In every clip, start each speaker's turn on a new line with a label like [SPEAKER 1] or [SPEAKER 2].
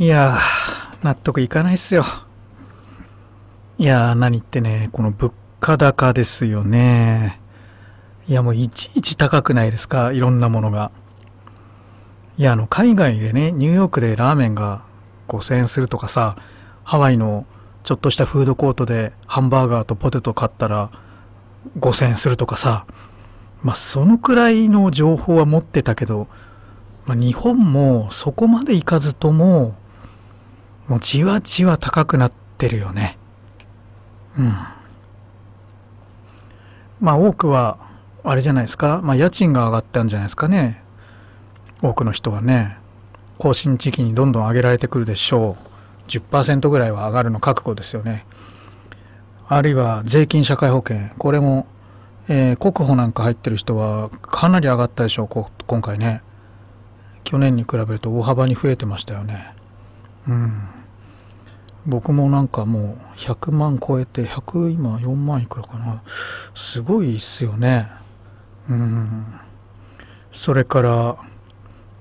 [SPEAKER 1] いやー、納得いかないっすよ。いやー、何言ってね、この物価高ですよね。いや、もういちいち高くないですか、いろんなものが。いや、あの、海外でね、ニューヨークでラーメンが5000円するとかさ、ハワイのちょっとしたフードコートでハンバーガーとポテト買ったら5000円するとかさ、まあ、そのくらいの情報は持ってたけど、まあ、日本もそこまでいかずとも、もうじわじわ高くなってるよね。うん。まあ多くは、あれじゃないですか、まあ家賃が上がったんじゃないですかね。多くの人はね、更新時期にどんどん上げられてくるでしょう。10%ぐらいは上がるの覚悟ですよね。あるいは税金社会保険。これも、えー、国保なんか入ってる人はかなり上がったでしょう、今回ね。去年に比べると大幅に増えてましたよね。うん。僕もなんかもう100万超えて100今4万いくらかな。すごいっすよね。うん。それから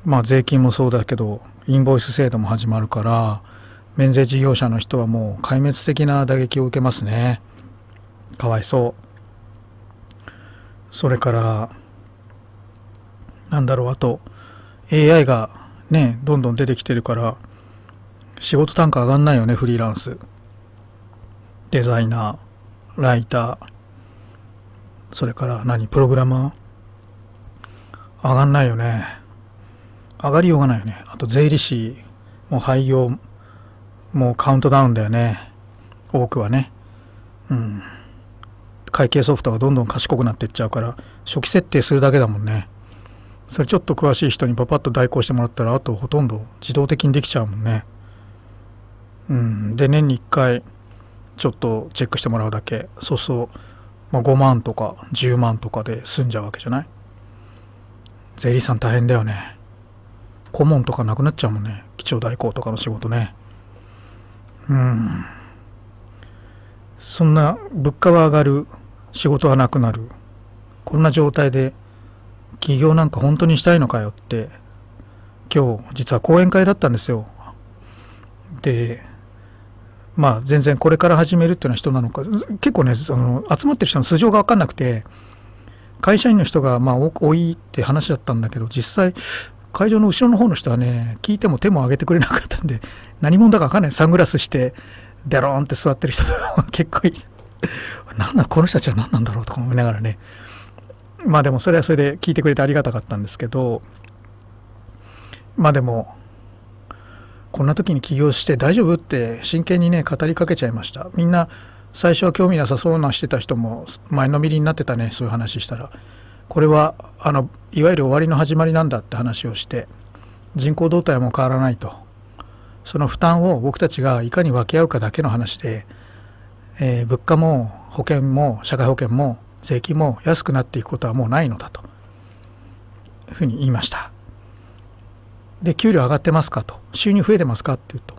[SPEAKER 1] まあ税金もそうだけどインボイス制度も始まるから免税事業者の人はもう壊滅的な打撃を受けますね。かわいそう。それからなんだろうあと AI がねどんどん出てきてるから仕事単価上がんないよねフリーランス。デザイナーライター。それから何プログラマー。上がんないよね。上がりようがないよね。あと税理士もう廃業もうカウントダウンだよね。多くはね。うん。会計ソフトがどんどん賢くなっていっちゃうから初期設定するだけだもんね。それちょっと詳しい人にパパッと代行してもらったらあとほとんど自動的にできちゃうもんね。うん、で年に1回ちょっとチェックしてもらうだけ。そうそう、まあ、5万とか10万とかで済んじゃうわけじゃない？税理士さん大変だよね。顧問とかなくなっちゃうもんね。基調代行とかの仕事ね。うん。そんな物価は上がる。仕事はなくなる。こんな状態で起業なんか本当にしたいのかよって。今日実は講演会だったんですよ。でまあ全然これから始めるっていうような人なのか。結構ねその集まってる人の素性が分かんなくて会社員の人がまあ多いって話だったんだけど実際会場の後ろの方の人はね聞いても手も挙げてくれなかったんで何者だか分かんない。サングラスしてデローンって座ってる人とか 結構いいなんだこの人たちは何なんだろうとか思いながらね。まあでもそれはそれで聞いてくれてありがたかったんですけどまあでもこんな時に起業して大丈夫って真剣にね語りかけちゃいました。みんな最初は興味なさそうなしてた人も前のめりになってたねそういう話したら。これはあのいわゆる終わりの始まりなんだって話をして人口動態も変わらないと。その負担を僕たちがいかに分け合うかだけの話で、えー、物価も保険も社会保険も税金も安くなっていくことはもうないのだというふうに言いました。で給料上がってますかと。収入増えてますかっていうと。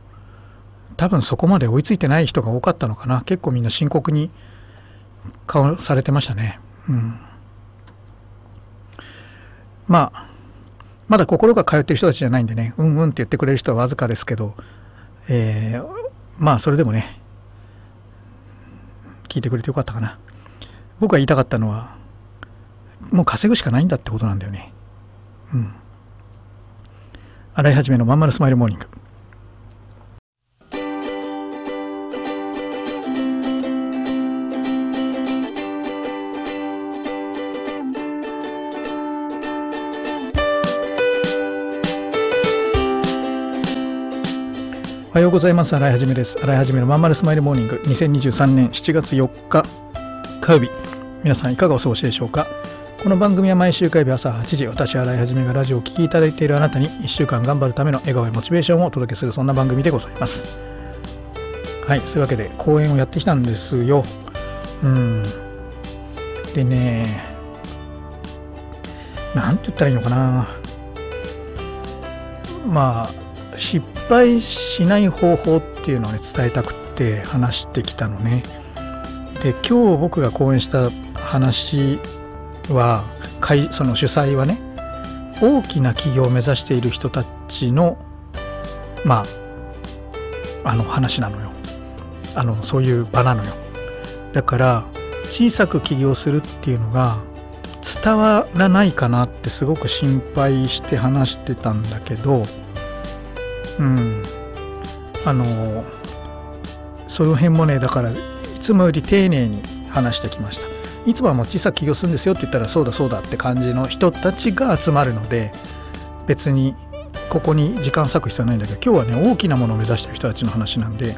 [SPEAKER 1] 多分そこまで追いついてない人が多かったのかな。結構みんな深刻に顔されてましたね。うん。まあまだ心が通ってる人たちじゃないんでね。うんうんって言ってくれる人はわずかですけど。えー、まあそれでもね。聞いてくれてよかったかな。僕が言いたかったのはもう稼ぐしかないんだってことなんだよね。うん。洗い始めのまんまるスマイルモーニングおはようございます。洗い始めです。洗い始めのまんまるスマイルモーニング2023年7月4日火曜日。皆さんいかがお過ごしでしょうか？この番組は毎週火曜日朝8時私洗い始めがラジオを聴きいただいているあなたに1週間頑張るための笑顔やモチベーションをお届けするそんな番組でございます。はいそういうわけで講演をやってきたんですよ。うん。でねなんて言ったらいいのかな。まあ失敗しない方法っていうのを、ね、伝えたくって話してきたのね。で今日僕が講演した話はその主催はね大きな企業を目指している人たちのまああの話なのよ。あのそういう場なのよ。だから小さく起業するっていうのが伝わらないかなってすごく心配して話してたんだけどうん。あのその辺もねだからいつもより丁寧に話してきました。いつもはもう小さく起業するんですよって言ったらそうだそうだって感じの人たちが集まるので別にここに時間割く必要はないんだけど今日はね大きなものを目指してる人たちの話なんで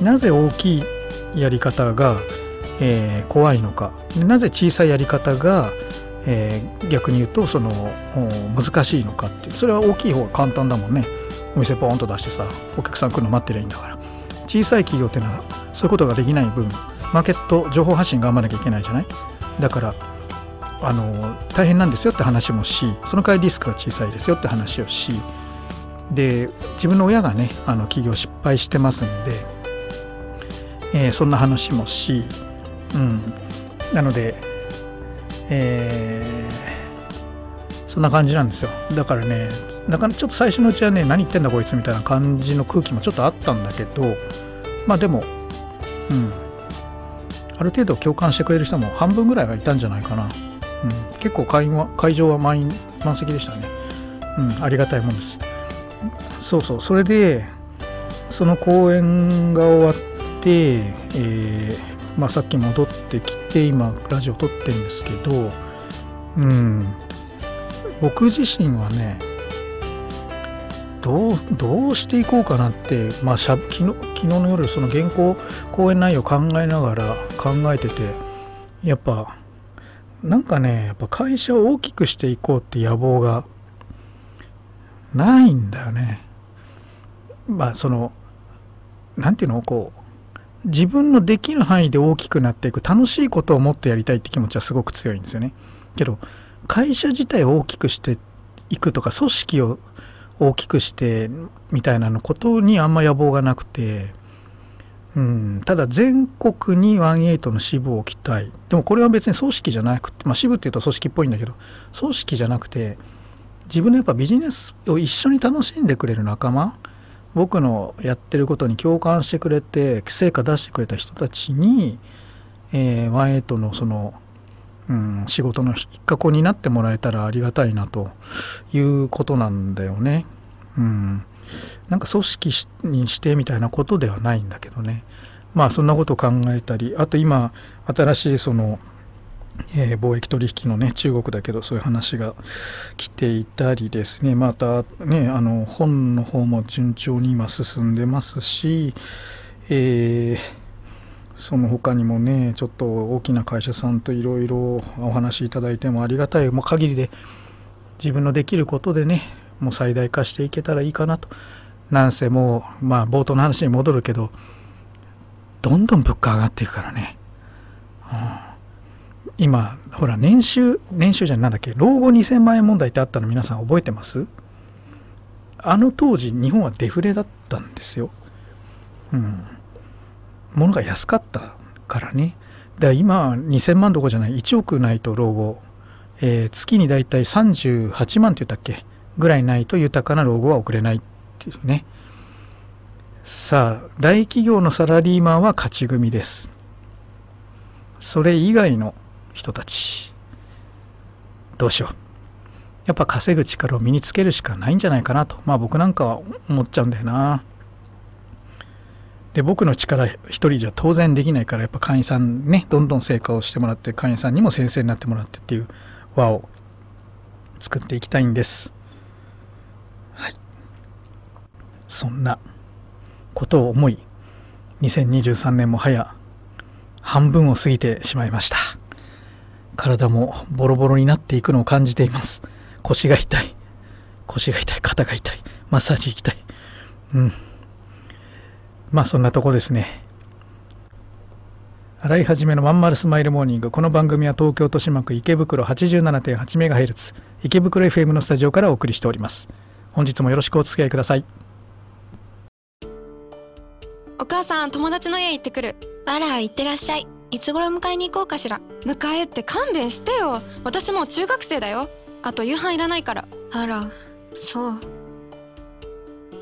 [SPEAKER 1] なぜ大きいやり方が、えー、怖いのかなぜ小さいやり方が、えー、逆に言うとその難しいのかっていうそれは大きい方が簡単だもんね。お店ポーンと出してさお客さん来るの待ってりゃいいんだから。小さい企業っていうのはそういうことができない分マーケット情報発信頑張らなきゃいけないじゃない？だからあの大変なんですよって話もしその代わりリスクが小さいですよって話をしで自分の親がねあの企業失敗してますんで、えー、そんな話もし、うん、なので、えー、そんな感じなんですよ。だからねなかなかちょっと最初のうちはね何言ってんだこいつみたいな感じの空気もちょっとあったんだけどまあでもうん。ある程度共感してくれる人も半分ぐらいはいたんじゃないかな、うん、結構会会場は満員満席でしたね、うん、ありがたいもんです。そうそう。それでその公演が終わって、えーまあ、さっき戻ってきて今ラジオ撮ってるんですけどうん。僕自身はねどうどうしていこうかなって、まあ、しゃ昨日昨日の夜その原稿講演内容考えながら考えててやっぱなんかねやっぱ会社を大きくしていこうって野望がないんだよね。まあその何て言うのこう自分のできる範囲で大きくなっていく楽しいことをもっとやりたいって気持ちはすごく強いんですよね。けど会社自体を大きくしていくとか組織を大きくしてみたいなのことにあんま野望がなくて、うん、ただ全国に18の支部を置きたい。でもこれは別に組織じゃなくて、まあ、支部っていうと組織っぽいんだけど組織じゃなくて自分のやっぱビジネスを一緒に楽しんでくれる仲間僕のやってることに共感してくれて成果出してくれた人たちに、えー、18のそのうん、仕事の一角になってもらえたらありがたいなということなんだよね。うん、なんか組織にしてみたいなことではないんだけどね。まあそんなことを考えたりあと今新しいその、えー、貿易取引のね中国だけどそういう話が来ていたりですねまたねあの本の方も順調に今進んでますし、えーその他にもねちょっと大きな会社さんといろいろお話しいただいてもありがたい。もう限りで自分のできることでねもう最大化していけたらいいかなと。なんせもうまあ冒頭の話に戻るけどどんどん物価上がっていくからね、うん、今ほら年収年収じゃなんだっけ？老後2000万円問題ってあったの皆さん覚えてます？あの当時日本はデフレだったんですよ。うん。物が安かったからね。だから今2000万どころじゃない1億ないと老後、えー、月にだいたい38万って言ったっけ？ぐらいないと豊かな老後は送れないっていうね。さあ大企業のサラリーマンは勝ち組です。それ以外の人たち。どうしよう。やっぱ稼ぐ力を身につけるしかないんじゃないかなと。まあ僕なんかは思っちゃうんだよな。で僕の力一人じゃ当然できないからやっぱ会員さんねどんどん成果をしてもらって会員さんにも先生になってもらってっていう輪を作っていきたいんです。はい。そんなことを思い2023年も早半分を過ぎてしまいました。体もボロボロになっていくのを感じています。腰が痛い。腰が痛い。肩が痛い。マッサージ行きたい。うん。まあそんなとこですね。洗い始めのまんまるスマイルモーニング。この番組は東京豊島区池袋 87.8MHz 池袋 FM のスタジオからお送りしております。本日もよろしくお付き合いください。
[SPEAKER 2] お母さん、友達の家行ってくる。
[SPEAKER 3] あら、行ってらっしゃい。いつ頃迎えに行こうかしら。
[SPEAKER 2] 迎えって勘弁してよ。私もう中学生だよ。あと夕飯いらないから。
[SPEAKER 3] あら、そう。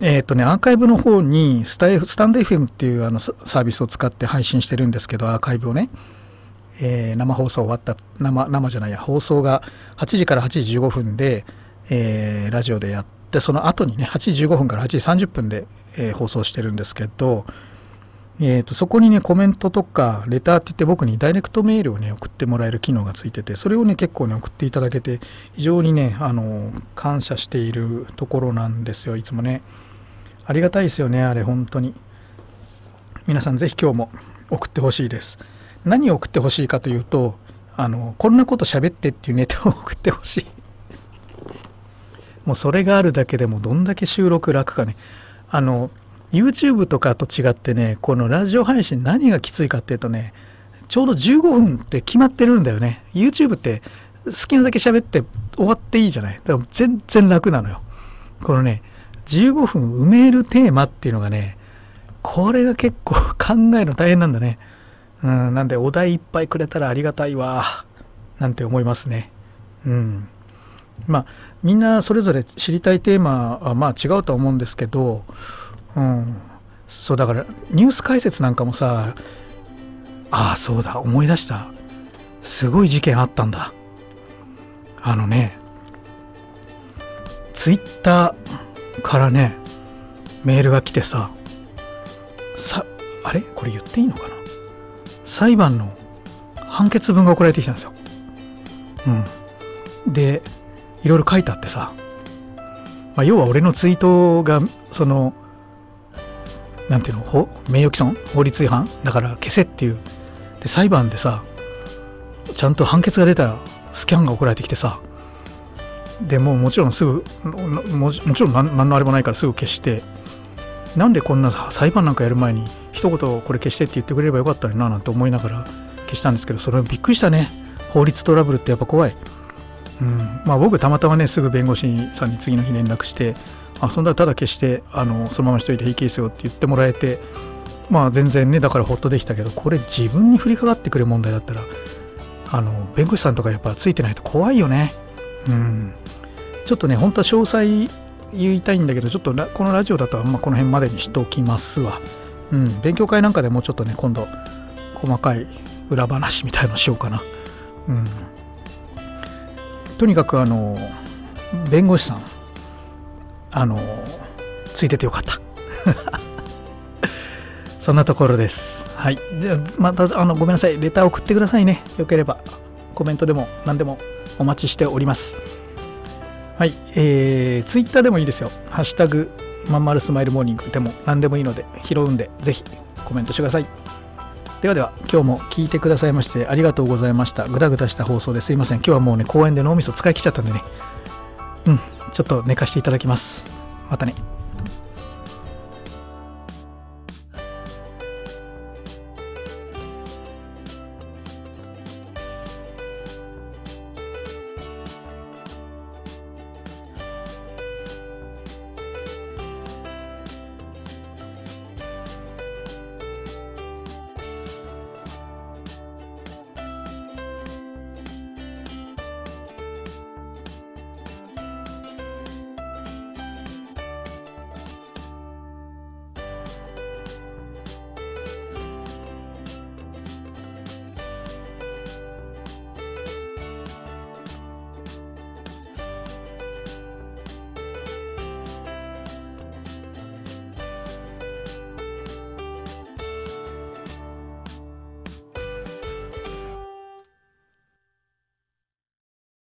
[SPEAKER 1] えーとね、アーカイブの方にスタスタンド FM っていうあのサービスを使って配信してるんですけど、アーカイブをね、えー生放送終わった、生、生じゃないや、放送が8時から8時15分で、えーラジオでやって、その後にね、8時15分から8時30分で、えー放送してるんですけど、えー、とそこにねコメントとかレターって言って僕にダイレクトメールをね送ってもらえる機能がついててそれをね結構ね送っていただけて非常にねあの感謝しているところなんですよ。いつもね。ありがたいですよねあれ本当に。皆さんぜひ今日も送ってほしいです。何を送ってほしいかというとあのこんなこと喋ってっていうネタを送ってほしい。もうそれがあるだけでもどんだけ収録楽かね。あの YouTube とかと違ってねこのラジオ配信何がきついかっていうとねちょうど15分って決まってるんだよね。YouTube って好きなだけ喋って終わっていいじゃない。だから全然楽なのよ。このね15分埋めるテーマっていうのがねこれが結構考えるの大変なんだね。うんなんでお題いっぱいくれたらありがたいわなんて思いますね。うん。まあみんなそれぞれ知りたいテーマはまあ違うとは思うんですけどうん、そうだからニュース解説なんかもさああそうだ思い出した。すごい事件あったんだ。あのねツイッターからねメールが来てささあれ？これ言っていいのかな？裁判の判決文が送られてきたんですよ。うん。でいろいろ書いてあってさ、まあ、要は俺のツイートがそのなんていうの名誉毀損？法律違反？だから消せっていう。で裁判でさちゃんと判決が出たスキャンが送られてきてさでもうもちろんすぐもちろん何何のあれもないからすぐ消してなんでこんな裁判なんかやる前に一言これ消してって言ってくれればよかったのにななんて思いながら消したんですけどそれびっくりしたね。法律トラブルってやっぱ怖い、うん、まあ僕たまたまねすぐ弁護士さんに次の日連絡してあそんなただ消してあのそのまましといて平気ですよって言ってもらえてまあ全然ねだからほっとできたけどこれ自分に降りかかってくる問題だったらあの弁護士さんとかやっぱついてないと怖いよね。うん。ちょっとね本当は詳細言いたいんだけどちょっとこのラジオだとあんまこの辺までにしときますわ。うん。勉強会なんかでもうちょっとね今度細かい裏話みたいのしようかな。うん。とにかくあの弁護士さん。あのついててよかった。そんなところです。はい。じゃあまたあのごめんなさい。レター送ってくださいね。よければ。コメントでも何でもお待ちしております。はい。えー、ツイッターでもいいですよ。ハッシュタグまんまるスマイルモーニングでも何でもいいので拾うんでぜひコメントしてください。ではでは今日も聞いてくださいましてありがとうございました。ぐだぐだした放送ですいません。今日はもうね公園で脳みそ使い切っちゃったんでね。うん。ちょっと寝かしていただきます。またね。